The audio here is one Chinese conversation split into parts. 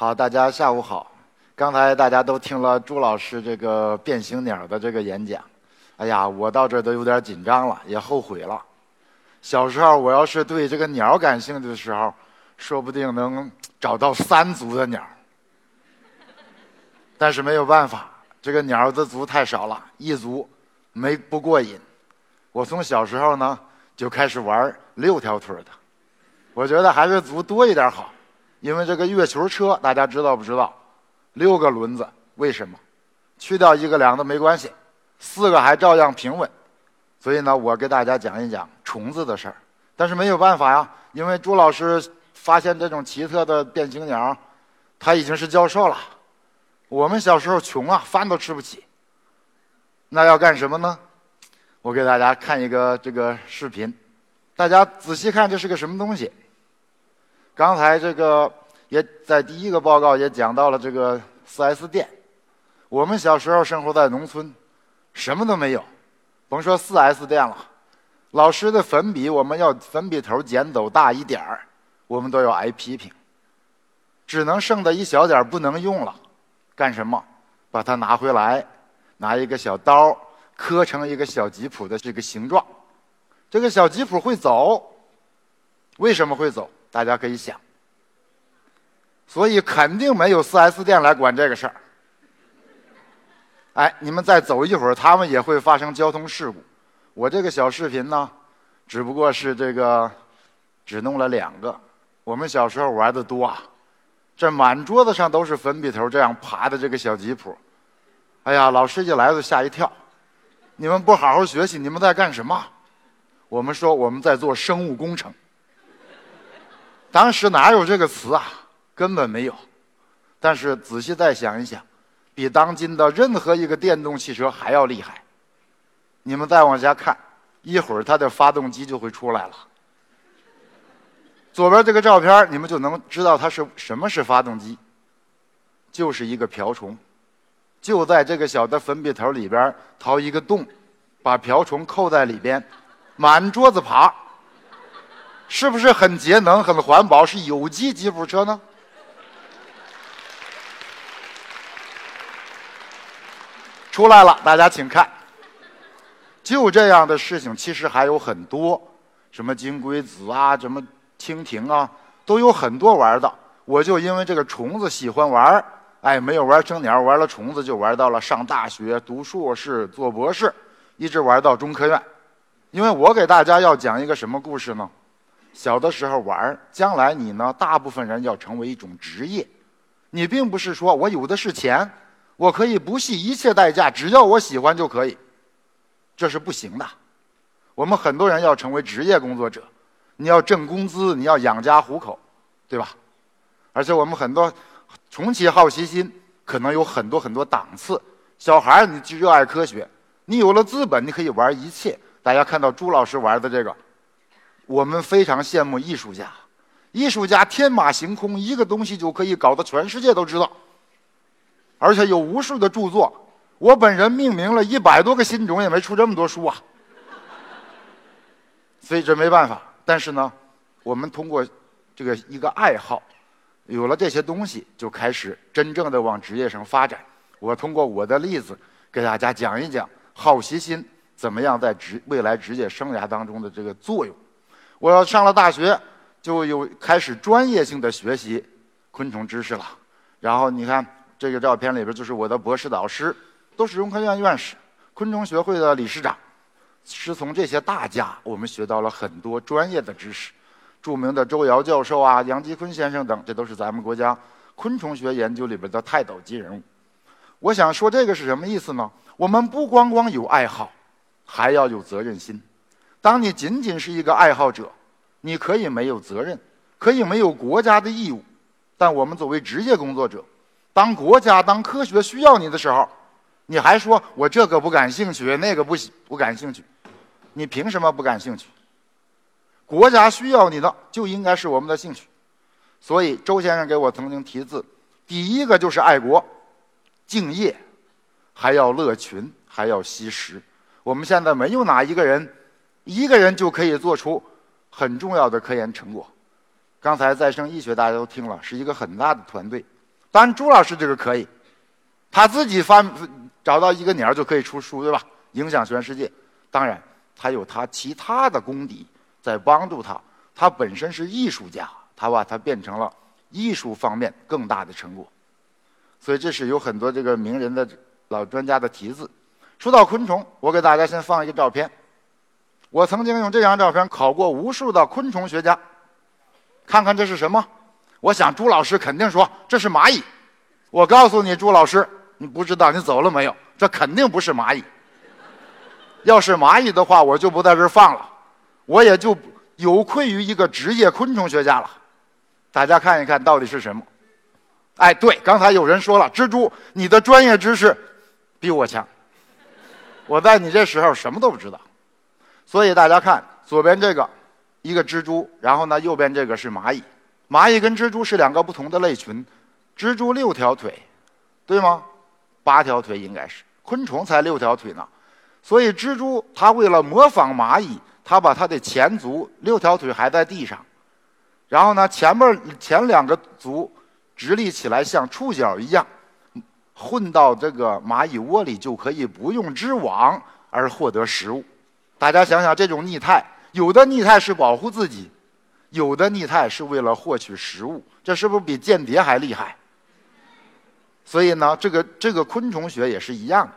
好，大家下午好。刚才大家都听了朱老师这个变形鸟的这个演讲，哎呀，我到这都有点紧张了，也后悔了。小时候我要是对这个鸟感兴趣的时候，说不定能找到三足的鸟。但是没有办法，这个鸟的足太少了，一足没不过瘾。我从小时候呢就开始玩六条腿的，我觉得还是足多一点好。因为这个月球车，大家知道不知道？六个轮子，为什么？去掉一个两个没关系，四个还照样平稳。所以呢，我给大家讲一讲虫子的事儿。但是没有办法呀，因为朱老师发现这种奇特的变形鸟，他已经是教授了。我们小时候穷啊，饭都吃不起。那要干什么呢？我给大家看一个这个视频，大家仔细看，这是个什么东西？刚才这个也在第一个报告也讲到了这个四 S 店。我们小时候生活在农村，什么都没有，甭说四 S 店了。老师的粉笔，我们要粉笔头剪走大一点儿，我们都要挨批评。只能剩的一小点不能用了，干什么？把它拿回来，拿一个小刀磕成一个小吉普的这个形状。这个小吉普会走，为什么会走？大家可以想，所以肯定没有 4S 店来管这个事儿。哎，你们再走一会儿，他们也会发生交通事故。我这个小视频呢，只不过是这个只弄了两个。我们小时候玩的多啊，这满桌子上都是粉笔头这样爬的这个小吉普。哎呀，老师一来就吓一跳，你们不好好学习，你们在干什么？我们说我们在做生物工程。当时哪有这个词啊？根本没有。但是仔细再想一想，比当今的任何一个电动汽车还要厉害。你们再往下看，一会儿它的发动机就会出来了。左边这个照片，你们就能知道它是什么是发动机，就是一个瓢虫，就在这个小的粉笔头里边掏一个洞，把瓢虫扣在里边，满桌子爬。是不是很节能、很环保？是有机吉普车呢？出来了，大家请看。就这样的事情，其实还有很多，什么金龟子啊，什么蜻蜓啊，都有很多玩的。我就因为这个虫子喜欢玩，哎，没有玩成鸟，玩了虫子就玩到了上大学、读硕士、做博士，一直玩到中科院。因为我给大家要讲一个什么故事呢？小的时候玩将来你呢？大部分人要成为一种职业，你并不是说我有的是钱，我可以不惜一切代价，只要我喜欢就可以，这是不行的。我们很多人要成为职业工作者，你要挣工资，你要养家糊口，对吧？而且我们很多重启好奇心，可能有很多很多档次。小孩儿你就热爱科学，你有了资本，你可以玩一切。大家看到朱老师玩的这个。我们非常羡慕艺术家，艺术家天马行空，一个东西就可以搞得全世界都知道，而且有无数的著作。我本人命名了一百多个新种，也没出这么多书啊。所以这没办法。但是呢，我们通过这个一个爱好，有了这些东西，就开始真正的往职业上发展。我通过我的例子给大家讲一讲好奇心怎么样在职未来职业生涯当中的这个作用。我要上了大学，就有开始专业性的学习昆虫知识了。然后你看这个照片里边，就是我的博士导师，都是中科院院士、昆虫学会的理事长。是从这些大家，我们学到了很多专业的知识。著名的周尧教授啊、杨吉坤先生等，这都是咱们国家昆虫学研究里边的泰斗级人物。我想说这个是什么意思呢？我们不光光有爱好，还要有责任心。当你仅仅是一个爱好者，你可以没有责任，可以没有国家的义务，但我们作为职业工作者，当国家、当科学需要你的时候，你还说我这个不感兴趣，那个不不感兴趣，你凭什么不感兴趣？国家需要你的就应该是我们的兴趣。所以周先生给我曾经题字，第一个就是爱国、敬业，还要乐群，还要惜时。我们现在没有哪一个人，一个人就可以做出很重要的科研成果。刚才再生医学大家都听了，是一个很大的团队。当然，朱老师这个可以，他自己发找到一个鸟就可以出书，对吧？影响全世界。当然，他有他其他的功底在帮助他。他本身是艺术家，他把它变成了艺术方面更大的成果。所以，这是有很多这个名人的老专家的题字。说到昆虫，我给大家先放一个照片。我曾经用这张照片考过无数的昆虫学家。看看这是什么？我想朱老师肯定说这是蚂蚁。我告诉你，朱老师，你不知道你走了没有？这肯定不是蚂蚁。要是蚂蚁的话，我就不在这放了，我也就有愧于一个职业昆虫学家了。大家看一看到底是什么？哎，对，刚才有人说了，蜘蛛，你的专业知识比我强。我在你这时候什么都不知道，所以大家看左边这个。一个蜘蛛，然后呢，右边这个是蚂蚁。蚂蚁跟蜘蛛是两个不同的类群。蜘蛛六条腿，对吗？八条腿应该是。昆虫才六条腿呢。所以蜘蛛它为了模仿蚂蚁，它把它的前足六条腿还在地上，然后呢，前面前两个足直立起来像触角一样，混到这个蚂蚁窝里就可以不用织网而获得食物。大家想想这种逆态。有的逆态是保护自己，有的逆态是为了获取食物，这是不是比间谍还厉害？所以呢，这个这个昆虫学也是一样。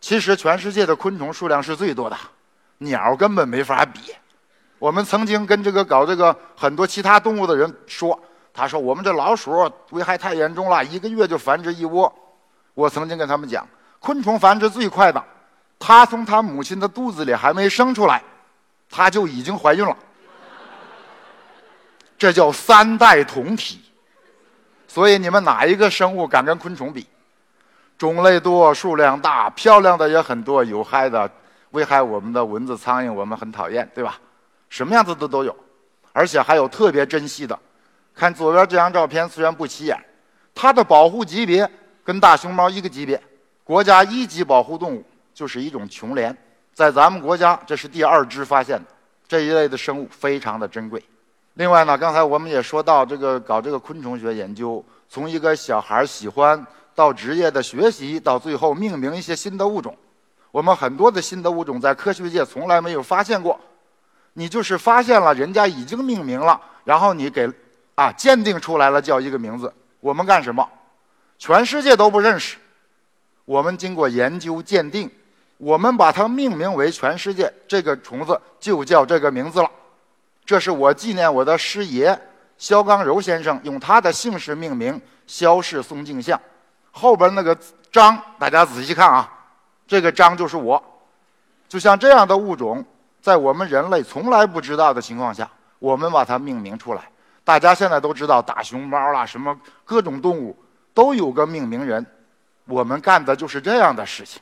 其实全世界的昆虫数量是最多的，鸟根本没法比。我们曾经跟这个搞这个很多其他动物的人说，他说我们这老鼠危害太严重了，一个月就繁殖一窝。我曾经跟他们讲，昆虫繁殖最快的，它从它母亲的肚子里还没生出来。它就已经怀孕了，这叫三代同体。所以你们哪一个生物敢跟昆虫比？种类多，数量大，漂亮的也很多，有害的、危害我们的蚊子、苍蝇，我们很讨厌，对吧？什么样子的都有，而且还有特别珍惜的。看左边这张照片，虽然不起眼，它的保护级别跟大熊猫一个级别，国家一级保护动物，就是一种琼莲。在咱们国家，这是第二只发现的这一类的生物，非常的珍贵。另外呢，刚才我们也说到，这个搞这个昆虫学研究，从一个小孩喜欢到职业的学习，到最后命名一些新的物种，我们很多的新的物种在科学界从来没有发现过。你就是发现了，人家已经命名了，然后你给啊鉴定出来了，叫一个名字，我们干什么？全世界都不认识，我们经过研究鉴定。我们把它命名为全世界这个虫子就叫这个名字了，这是我纪念我的师爷肖刚柔先生用他的姓氏命名肖氏松径象，后边那个章大家仔细看啊，这个章就是我，就像这样的物种，在我们人类从来不知道的情况下，我们把它命名出来。大家现在都知道大熊猫啦，什么各种动物都有个命名人，我们干的就是这样的事情。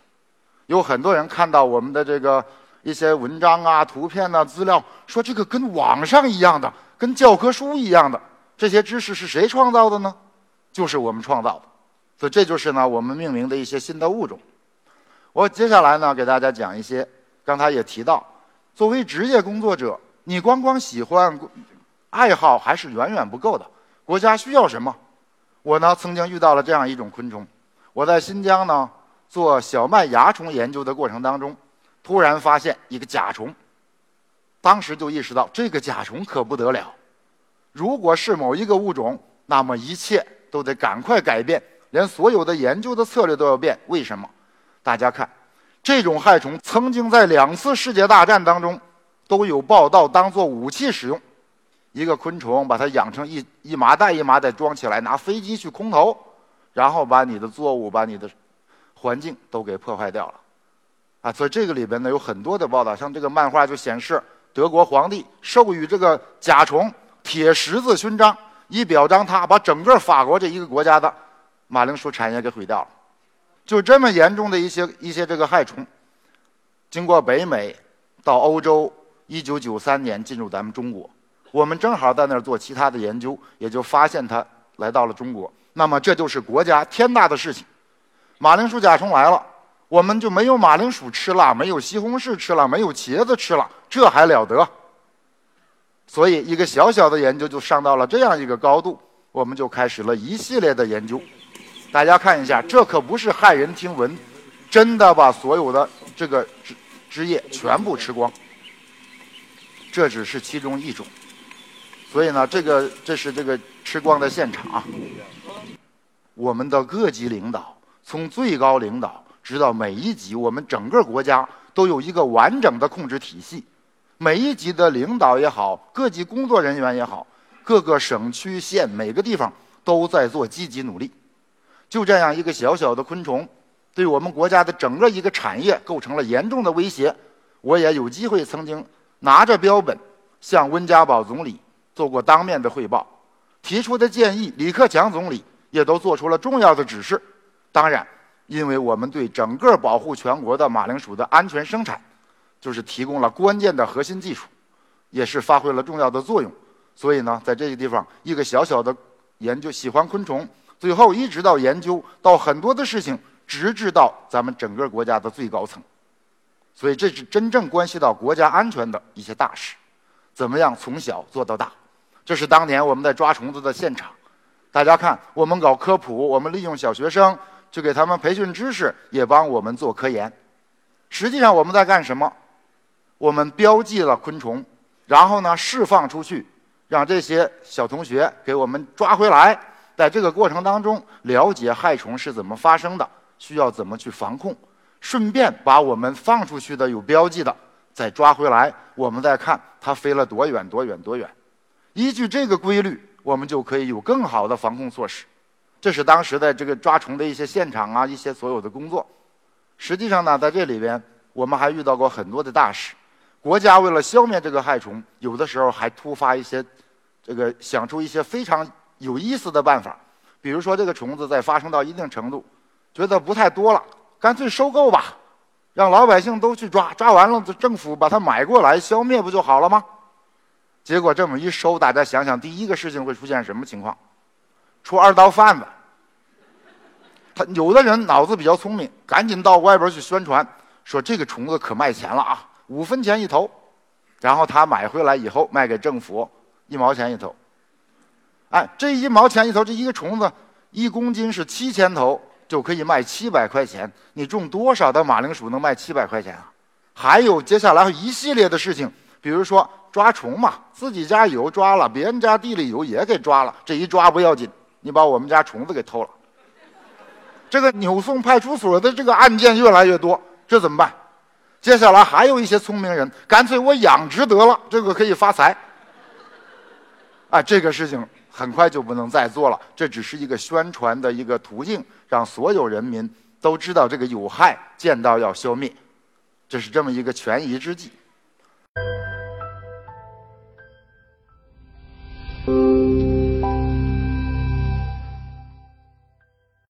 有很多人看到我们的这个一些文章啊、图片呐、资料，说这个跟网上一样的，跟教科书一样的，这些知识是谁创造的呢？就是我们创造的。所以这就是呢我们命名的一些新的物种。我接下来呢给大家讲一些，刚才也提到，作为职业工作者，你光光喜欢、爱好还是远远不够的。国家需要什么？我呢曾经遇到了这样一种昆虫，我在新疆呢。做小麦蚜虫研究的过程当中，突然发现一个甲虫，当时就意识到这个甲虫可不得了。如果是某一个物种，那么一切都得赶快改变，连所有的研究的策略都要变。为什么？大家看，这种害虫曾经在两次世界大战当中都有报道当做武器使用。一个昆虫把它养成一一麻袋一麻袋装起来，拿飞机去空投，然后把你的作物，把你的。环境都给破坏掉了，啊，所以这个里边呢有很多的报道，像这个漫画就显示，德国皇帝授予这个甲虫铁十字勋章，以表彰他把整个法国这一个国家的马铃薯产业给毁掉了。就这么严重的一些一些这个害虫，经过北美到欧洲，一九九三年进入咱们中国，我们正好在那儿做其他的研究，也就发现它来到了中国。那么这就是国家天大的事情，马铃薯甲虫来了，我们就没有马铃薯吃了，没有西红柿吃了，没有茄子吃了，这还了得？所以一个小小的研究就上到了这样一个高度，我们就开始了一系列的研究。大家看一下，这可不是骇人听闻，真的把所有的这个枝枝叶全部吃光。这只是其中一种，所以呢，这个这是这个吃光的现场啊。我们的各级领导，从最高领导直到每一级，我们整个国家都有一个完整的控制体系。每一级的领导也好，各级工作人员也好，各个省区县每个地方都在做积极努力。就这样一个小小的昆虫，对我们国家的整个一个产业构成了严重的威胁。我也有机会曾经拿着标本向温家宝总理做过当面的汇报，提出的建议，李克强总理也都做出了重要的指示。当然，因为我们对整个保护全国的马铃薯的安全生产，就是提供了关键的核心技术，也是发挥了重要的作用。所以呢，在这个地方，一个小小的研究，喜欢昆虫。最后一直到研究到很多的事情，直至到咱们整个国家的最高层，所以这是真正关系到国家安全的一些大事。怎么样从小做到大？这是当年我们在抓虫子的现场。大家看，我们搞科普，我们利用小学生去给他们培训知识，也帮我们做科研。实际上我们在干什么？我们标记了昆虫，然后呢释放出去，让这些小同学给我们抓回来。在这个过程当中，了解害虫是怎么发生的，需要怎么去防控，顺便把我们放出去的有标记的再抓回来，我们再看它飞了多远多远多远。依据这个规律，我们就可以有更好的防控措施。这是当时的这个抓虫的一些现场啊，一些所有的工作。实际上呢，在这里边我们还遇到过很多的大事。国家为了消灭这个害虫，有的时候还突发一些，这个想出一些非常。有意思的办法，比如说这个虫子在发生到一定程度，觉得不太多了，干脆收购吧，让老百姓都去抓，抓完了政府把它买过来消灭不就好了吗？结果这么一收，大家想想，第一个事情会出现什么情况？出二道贩子。他有的人脑子比较聪明，赶紧到外边去宣传，说这个虫子可卖钱了啊，五分钱一头，然后他买回来以后卖给政府一毛钱一头。哎，这一毛钱一头，这一个虫子一公斤是七千头，就可以卖七百块钱。你种多少的马铃薯能卖七百块钱啊？还有接下来一系列的事情，比如说抓虫嘛，自己家有抓了，别人家地里有也给抓了。这一抓不要紧，你把我们家虫子给偷了。这个扭送派出所的这个案件越来越多，这怎么办？接下来还有一些聪明人，干脆我养殖得了，这个可以发财。啊，这个事情。很快就不能再做了，这只是一个宣传的一个途径，让所有人民都知道这个有害，见到要消灭，这是这么一个权宜之计。